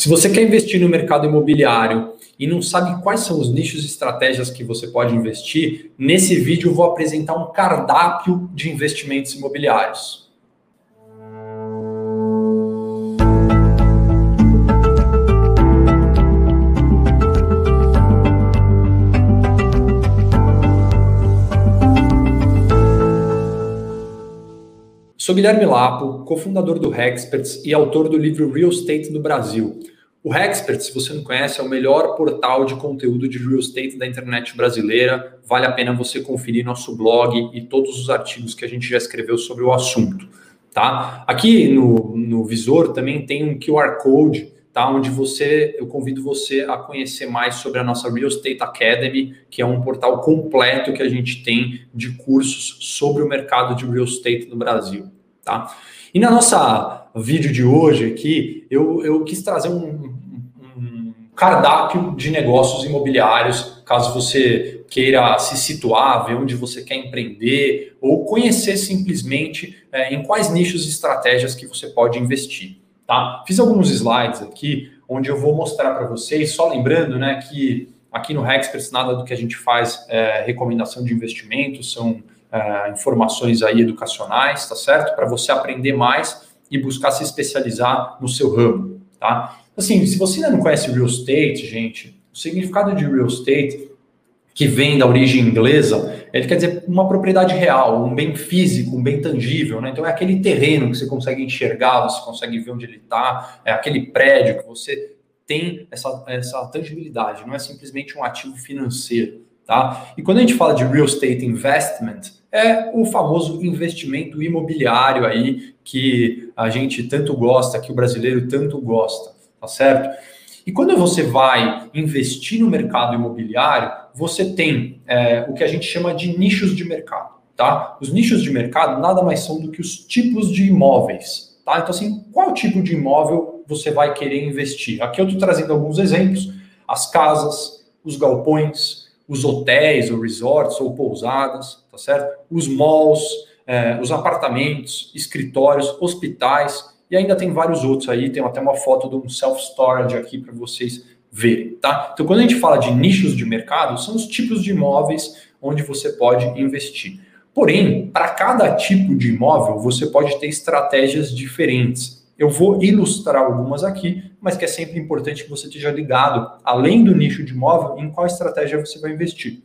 Se você quer investir no mercado imobiliário e não sabe quais são os nichos e estratégias que você pode investir, nesse vídeo eu vou apresentar um cardápio de investimentos imobiliários. Sou Guilherme Lapo, cofundador do Hexperts e autor do livro Real Estate no Brasil. O Hexperts, se você não conhece, é o melhor portal de conteúdo de real estate da internet brasileira. Vale a pena você conferir nosso blog e todos os artigos que a gente já escreveu sobre o assunto. Tá? Aqui no, no visor também tem um QR Code tá? Onde você, eu convido você a conhecer mais sobre a nossa Real Estate Academy, que é um portal completo que a gente tem de cursos sobre o mercado de real estate no Brasil, tá? E na nossa vídeo de hoje aqui, eu, eu quis trazer um, um cardápio de negócios imobiliários, caso você queira se situar, ver onde você quer empreender ou conhecer simplesmente é, em quais nichos e estratégias que você pode investir. Tá? Fiz alguns slides aqui onde eu vou mostrar para vocês, só lembrando né, que aqui no Hexperts nada do que a gente faz é recomendação de investimento, são é, informações aí educacionais, tá certo? Para você aprender mais e buscar se especializar no seu ramo, tá? Assim, se você ainda não conhece real estate, gente, o significado de real estate que vem da origem inglesa, ele quer dizer uma propriedade real, um bem físico, um bem tangível, né? Então é aquele terreno que você consegue enxergar, você consegue ver onde ele está, é aquele prédio que você tem essa, essa tangibilidade, não é simplesmente um ativo financeiro, tá? E quando a gente fala de real estate investment, é o famoso investimento imobiliário aí que a gente tanto gosta, que o brasileiro tanto gosta, tá certo? E quando você vai investir no mercado imobiliário, você tem é, o que a gente chama de nichos de mercado. Tá? Os nichos de mercado nada mais são do que os tipos de imóveis. Tá? Então, assim, qual tipo de imóvel você vai querer investir? Aqui eu estou trazendo alguns exemplos: as casas, os galpões, os hotéis ou resorts ou pousadas, tá certo? Os malls, é, os apartamentos, escritórios, hospitais e ainda tem vários outros aí, tem até uma foto de um self-storage aqui para vocês verem, tá? Então, quando a gente fala de nichos de mercado, são os tipos de imóveis onde você pode investir. Porém, para cada tipo de imóvel, você pode ter estratégias diferentes. Eu vou ilustrar algumas aqui, mas que é sempre importante que você esteja ligado, além do nicho de imóvel, em qual estratégia você vai investir.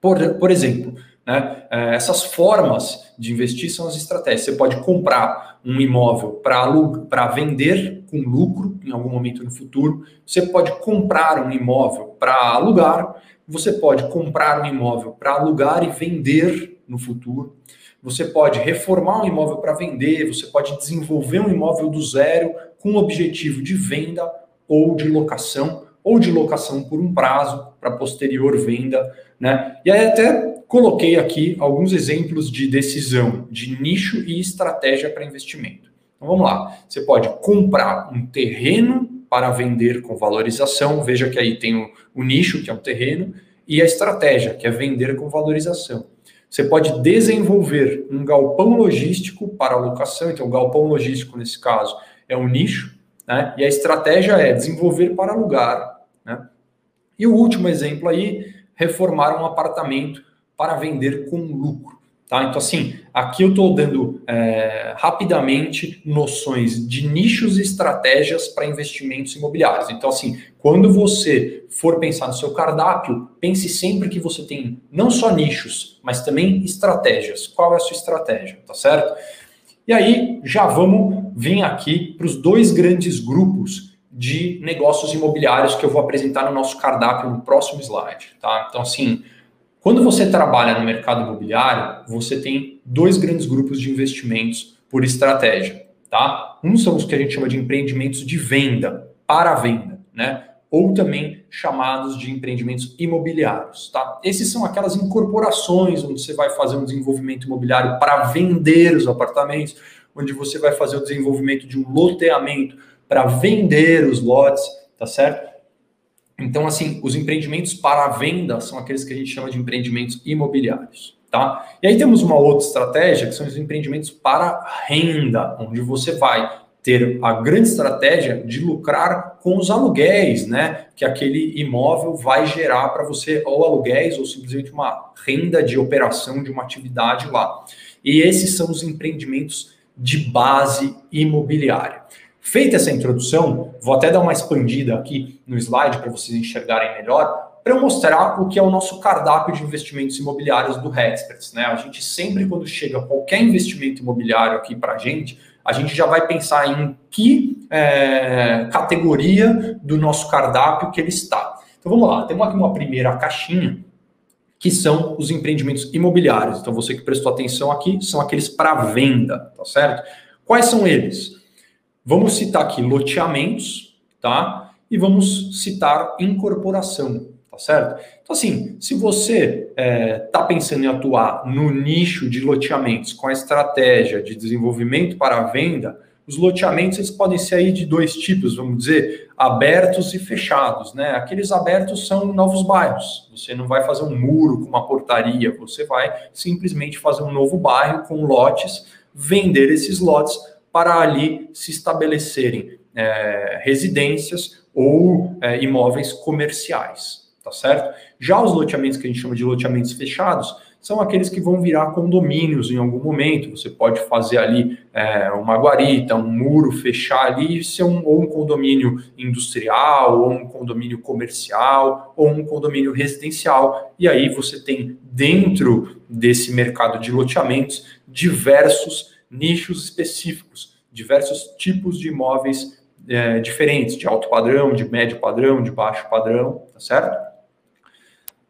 Por, por exemplo, né, é, essas formas de investir são as estratégias. Você pode comprar um imóvel para vender com lucro em algum momento no futuro, você pode comprar um imóvel para alugar, você pode comprar um imóvel para alugar e vender no futuro, você pode reformar um imóvel para vender, você pode desenvolver um imóvel do zero com o objetivo de venda ou de locação, ou de locação por um prazo para posterior venda, né? E aí até coloquei aqui alguns exemplos de decisão de nicho e estratégia para investimento. Então vamos lá. Você pode comprar um terreno para vender com valorização. Veja que aí tem o, o nicho, que é o terreno, e a estratégia, que é vender com valorização. Você pode desenvolver um galpão logístico para alocação. Então, o galpão logístico, nesse caso, é um nicho, né? E a estratégia é desenvolver para alugar. Né? E o último exemplo aí, reformar um apartamento para vender com lucro. Tá? Então, assim, aqui eu estou dando é, rapidamente noções de nichos e estratégias para investimentos imobiliários. Então, assim, quando você for pensar no seu cardápio, pense sempre que você tem não só nichos, mas também estratégias. Qual é a sua estratégia, tá certo? E aí, já vamos vir aqui para os dois grandes grupos de negócios imobiliários que eu vou apresentar no nosso cardápio no próximo slide, tá? Então, assim, quando você trabalha no mercado imobiliário, você tem dois grandes grupos de investimentos por estratégia, tá? Um são os que a gente chama de empreendimentos de venda, para venda, né? Ou também chamados de empreendimentos imobiliários, tá? Esses são aquelas incorporações onde você vai fazer um desenvolvimento imobiliário para vender os apartamentos, onde você vai fazer o desenvolvimento de um loteamento para vender os lotes, tá certo? Então, assim, os empreendimentos para venda são aqueles que a gente chama de empreendimentos imobiliários, tá? E aí temos uma outra estratégia, que são os empreendimentos para renda, onde você vai ter a grande estratégia de lucrar com os aluguéis, né? Que aquele imóvel vai gerar para você, ou aluguéis, ou simplesmente uma renda de operação de uma atividade lá. E esses são os empreendimentos de base imobiliária. Feita essa introdução, vou até dar uma expandida aqui no slide para vocês enxergarem melhor, para mostrar o que é o nosso cardápio de investimentos imobiliários do Hexperts. Né? A gente sempre, quando chega qualquer investimento imobiliário aqui para a gente, a gente já vai pensar em que é, categoria do nosso cardápio que ele está. Então vamos lá, temos aqui uma primeira caixinha, que são os empreendimentos imobiliários. Então você que prestou atenção aqui, são aqueles para venda, tá certo? Quais são eles? Vamos citar aqui loteamentos, tá? E vamos citar incorporação tá certo? Então, assim, se você está é, tá pensando em atuar no nicho de loteamentos com a estratégia de desenvolvimento para a venda, os loteamentos eles podem ser aí de dois tipos, vamos dizer, abertos e fechados, né? Aqueles abertos são novos bairros. Você não vai fazer um muro com uma portaria, você vai simplesmente fazer um novo bairro com lotes, vender esses lotes para ali se estabelecerem é, residências ou é, imóveis comerciais tá certo? Já os loteamentos que a gente chama de loteamentos fechados são aqueles que vão virar condomínios em algum momento. Você pode fazer ali é, uma guarita, um muro, fechar ali, ser um, ou um condomínio industrial, ou um condomínio comercial, ou um condomínio residencial. E aí você tem dentro desse mercado de loteamentos diversos nichos específicos, diversos tipos de imóveis é, diferentes, de alto padrão, de médio padrão, de baixo padrão, tá certo?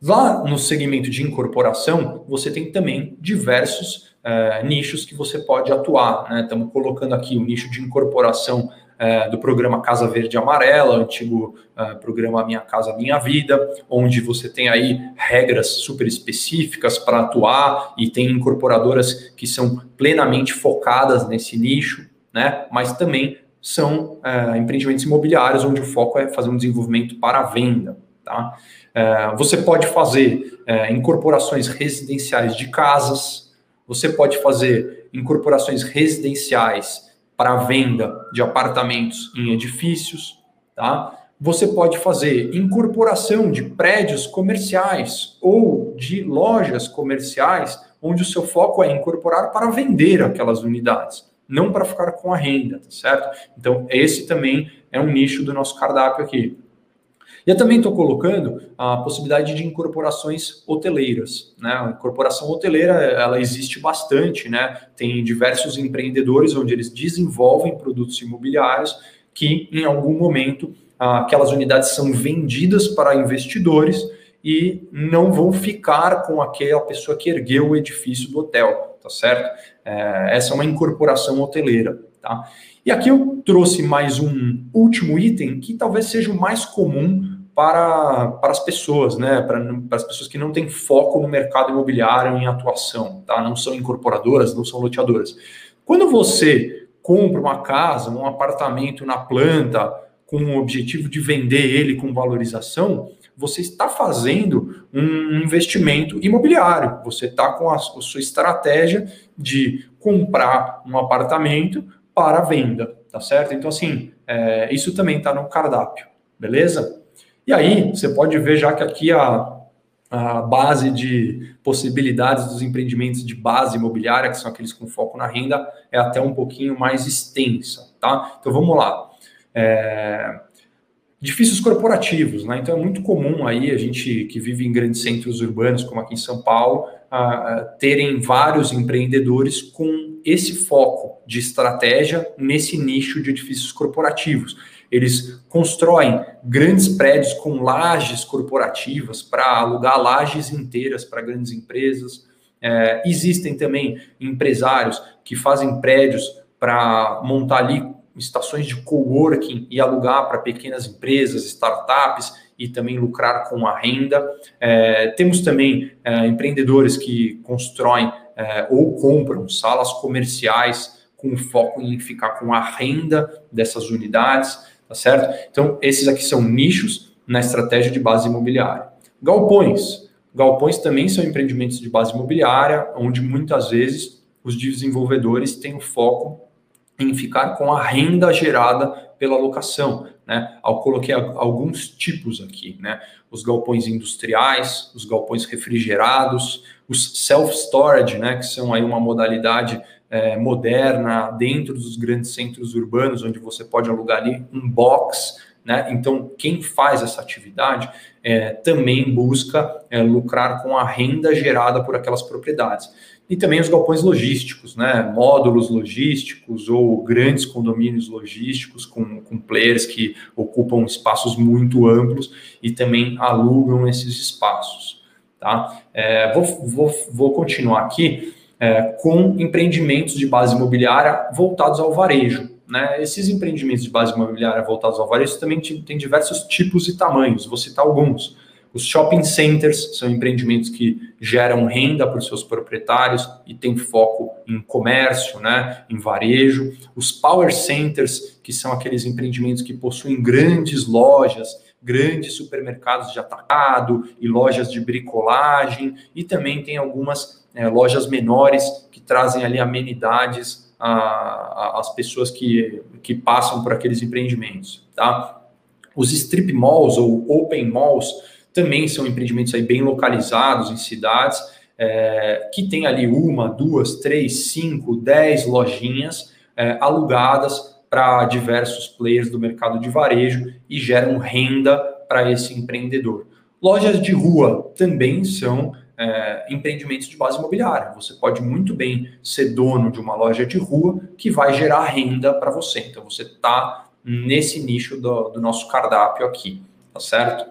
Lá no segmento de incorporação, você tem também diversos uh, nichos que você pode atuar. Né? Estamos colocando aqui o nicho de incorporação uh, do programa Casa Verde e Amarela, antigo uh, programa Minha Casa Minha Vida, onde você tem aí regras super específicas para atuar e tem incorporadoras que são plenamente focadas nesse nicho, né? mas também são empreendimentos imobiliários onde o foco é fazer um desenvolvimento para a venda. Tá? É, você pode fazer é, incorporações residenciais de casas, você pode fazer incorporações residenciais para venda de apartamentos em edifícios, tá? Você pode fazer incorporação de prédios comerciais ou de lojas comerciais, onde o seu foco é incorporar para vender aquelas unidades, não para ficar com a renda, tá certo? Então, esse também é um nicho do nosso cardápio aqui. E eu também estou colocando a possibilidade de incorporações hoteleiras. Né? A incorporação hoteleira ela existe bastante, né? Tem diversos empreendedores onde eles desenvolvem produtos imobiliários que, em algum momento, aquelas unidades são vendidas para investidores e não vão ficar com aquela pessoa que ergueu o edifício do hotel, tá certo? É, essa é uma incorporação hoteleira, tá? E aqui eu trouxe mais um último item que talvez seja o mais comum para, para as pessoas, né? Para, para as pessoas que não têm foco no mercado imobiliário em atuação, tá? Não são incorporadoras, não são loteadoras. Quando você compra uma casa, um apartamento na planta, com o objetivo de vender ele com valorização, você está fazendo um investimento imobiliário. Você está com a, a sua estratégia de comprar um apartamento para venda, tá certo? Então, assim, é, isso também está no cardápio, beleza? E aí, você pode ver já que aqui a, a base de possibilidades dos empreendimentos de base imobiliária, que são aqueles com foco na renda, é até um pouquinho mais extensa, tá? Então vamos lá. É... Edifícios corporativos, né? Então é muito comum aí a gente que vive em grandes centros urbanos, como aqui em São Paulo, a, a terem vários empreendedores com esse foco de estratégia nesse nicho de edifícios corporativos. Eles constroem grandes prédios com lajes corporativas para alugar lajes inteiras para grandes empresas. É, existem também empresários que fazem prédios para montar ali estações de coworking e alugar para pequenas empresas, startups e também lucrar com a renda. É, temos também é, empreendedores que constroem é, ou compram salas comerciais com foco em ficar com a renda dessas unidades tá certo? Então, esses aqui são nichos na estratégia de base imobiliária. Galpões. Galpões também são empreendimentos de base imobiliária, onde muitas vezes os desenvolvedores têm o foco em ficar com a renda gerada pela locação. Né? Eu coloquei alguns tipos aqui, né? Os galpões industriais, os galpões refrigerados, os self-storage, né? Que são aí uma modalidade é, moderna dentro dos grandes centros urbanos, onde você pode alugar ali um box né? Então, quem faz essa atividade é, também busca é, lucrar com a renda gerada por aquelas propriedades. E também os galpões logísticos, né? módulos logísticos ou grandes condomínios logísticos com, com players que ocupam espaços muito amplos e também alugam esses espaços. Tá? É, vou, vou, vou continuar aqui é, com empreendimentos de base imobiliária voltados ao varejo. Né? Esses empreendimentos de base imobiliária voltados ao varejo também têm diversos tipos e tamanhos, vou citar alguns. Os shopping centers são empreendimentos que geram renda para os seus proprietários e têm foco em comércio, né, em varejo. Os power centers, que são aqueles empreendimentos que possuem grandes lojas, grandes supermercados de atacado e lojas de bricolagem, e também tem algumas é, lojas menores que trazem ali amenidades as pessoas que, que passam por aqueles empreendimentos, tá? Os strip malls ou open malls também são empreendimentos aí bem localizados em cidades é, que tem ali uma, duas, três, cinco, dez lojinhas é, alugadas para diversos players do mercado de varejo e geram renda para esse empreendedor. Lojas de rua também são é, empreendimentos de base imobiliária. Você pode muito bem ser dono de uma loja de rua que vai gerar renda para você. Então, você está nesse nicho do, do, nosso cardápio aqui, tá certo?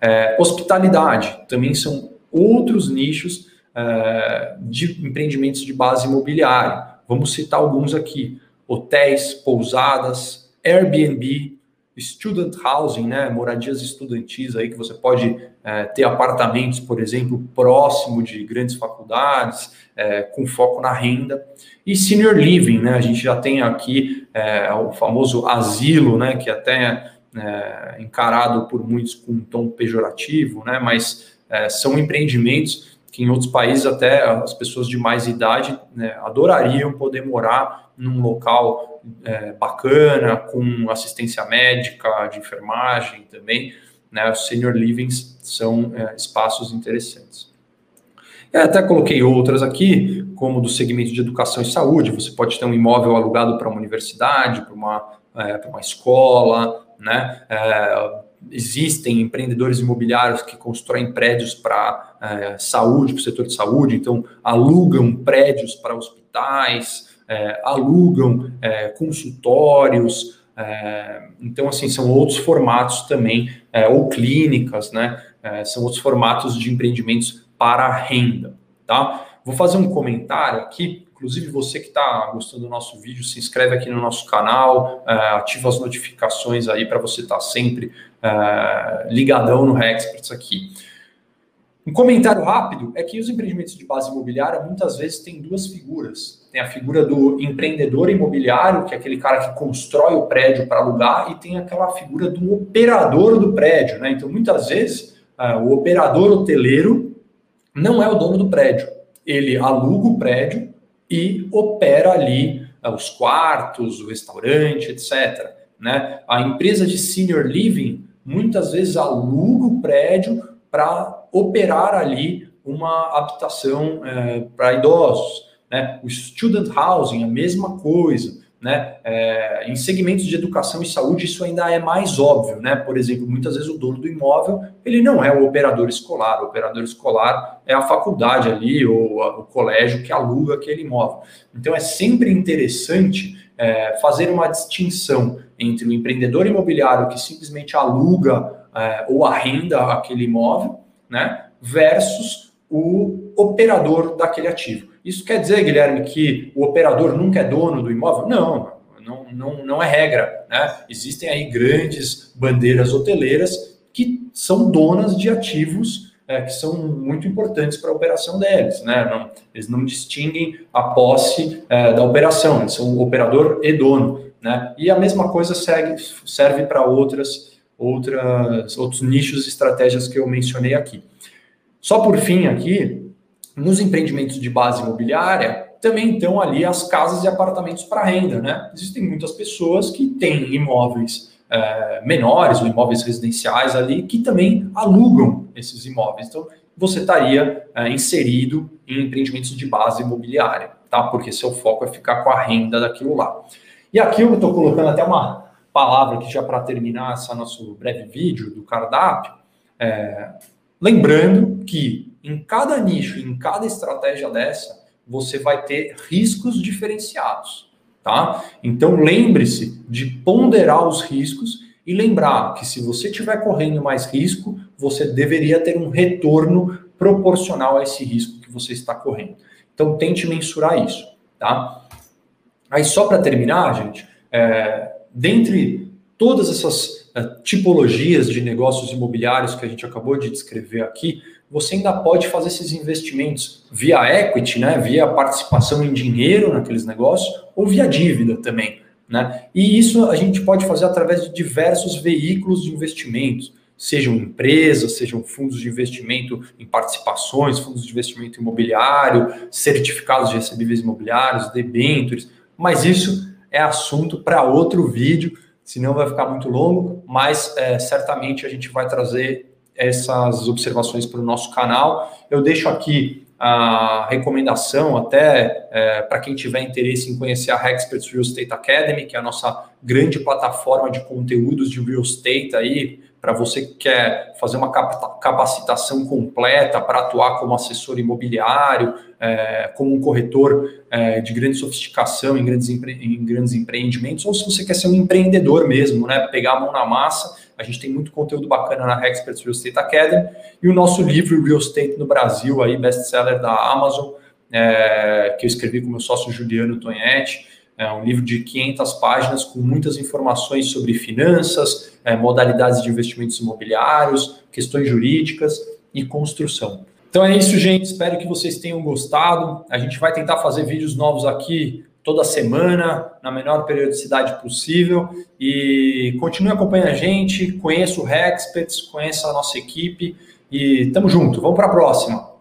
É, hospitalidade também são outros nichos é, de empreendimentos de base imobiliária. Vamos citar alguns aqui: hotéis, pousadas, Airbnb, student housing, né, moradias estudantis aí que você pode é, ter apartamentos, por exemplo, próximo de grandes faculdades, é, com foco na renda, e senior living, né, a gente já tem aqui é, o famoso asilo, né, que até é encarado por muitos com um tom pejorativo, né, mas é, são empreendimentos que em outros países até as pessoas de mais idade né, adorariam poder morar num local é, bacana, com assistência médica, de enfermagem também. Né, os senior livings são é, espaços interessantes. Eu até coloquei outras aqui, como do segmento de educação e saúde. Você pode ter um imóvel alugado para uma universidade, para uma, é, para uma escola, né? É, existem empreendedores imobiliários que constroem prédios para é, saúde, para o setor de saúde, então alugam prédios para hospitais, é, alugam é, consultórios, é, então assim são outros formatos também, é, ou clínicas, né? É, são outros formatos de empreendimentos para renda, tá? Vou fazer um comentário aqui Inclusive, você que está gostando do nosso vídeo, se inscreve aqui no nosso canal, ativa as notificações aí para você estar tá sempre ligadão no Rexperts aqui. Um comentário rápido é que os empreendimentos de base imobiliária muitas vezes têm duas figuras. Tem a figura do empreendedor imobiliário, que é aquele cara que constrói o prédio para alugar, e tem aquela figura do operador do prédio. Né? Então, muitas vezes, uh, o operador hoteleiro não é o dono do prédio. Ele aluga o prédio e opera ali uh, os quartos, o restaurante, etc. Né? A empresa de senior living muitas vezes aluga o prédio para operar ali uma habitação é, para idosos. Né? O student housing, a mesma coisa. Né? É, em segmentos de educação e saúde, isso ainda é mais óbvio, né? Por exemplo, muitas vezes o dono do imóvel ele não é o operador escolar, o operador escolar é a faculdade ali ou a, o colégio que aluga aquele imóvel. Então é sempre interessante é, fazer uma distinção entre o empreendedor imobiliário que simplesmente aluga é, ou arrenda aquele imóvel, né? Versus o operador daquele ativo. Isso quer dizer, Guilherme, que o operador nunca é dono do imóvel? Não, não, não, não é regra. Né? Existem aí grandes bandeiras hoteleiras que são donas de ativos é, que são muito importantes para a operação deles. Né? Não, eles não distinguem a posse é, da operação, eles são operador e dono. Né? E a mesma coisa segue, serve para outras, outras, outros nichos e estratégias que eu mencionei aqui. Só por fim aqui, nos empreendimentos de base imobiliária, também estão ali as casas e apartamentos para renda, né? Existem muitas pessoas que têm imóveis é, menores ou imóveis residenciais ali que também alugam esses imóveis. Então, você estaria é, inserido em empreendimentos de base imobiliária, tá? Porque seu foco é ficar com a renda daquilo lá. E aqui eu estou colocando até uma palavra aqui já para terminar esse nosso breve vídeo do cardápio, é, lembrando que em cada nicho, em cada estratégia dessa, você vai ter riscos diferenciados, tá? Então lembre-se de ponderar os riscos e lembrar que se você estiver correndo mais risco, você deveria ter um retorno proporcional a esse risco que você está correndo. Então tente mensurar isso, tá? Aí só para terminar, gente, é, dentre todas essas tipologias de negócios imobiliários que a gente acabou de descrever aqui, você ainda pode fazer esses investimentos via equity, né, via participação em dinheiro naqueles negócios, ou via dívida também. Né? E isso a gente pode fazer através de diversos veículos de investimentos, sejam empresas, sejam fundos de investimento em participações, fundos de investimento imobiliário, certificados de recebíveis imobiliários, debêntures, mas isso é assunto para outro vídeo, senão vai ficar muito longo, mas é, certamente a gente vai trazer essas observações para o nosso canal. Eu deixo aqui a recomendação até é, para quem tiver interesse em conhecer a Experts Real Estate Academy, que é a nossa grande plataforma de conteúdos de real estate aí, para você que quer fazer uma capacitação completa para atuar como assessor imobiliário, é, como um corretor é, de grande sofisticação em grandes, em grandes empreendimentos, ou se você quer ser um empreendedor mesmo, né, pegar a mão na massa a gente tem muito conteúdo bacana na Experts Real Estate Academy e o nosso livro Real Estate no Brasil, aí best-seller da Amazon, é, que eu escrevi com meu sócio Juliano Tonhetti. É um livro de 500 páginas com muitas informações sobre finanças, é, modalidades de investimentos imobiliários, questões jurídicas e construção. Então é isso, gente. Espero que vocês tenham gostado. A gente vai tentar fazer vídeos novos aqui toda semana, na menor periodicidade possível. E continue acompanhando a gente, conheça o Hexperts, conheça a nossa equipe e tamo junto. Vamos para a próxima.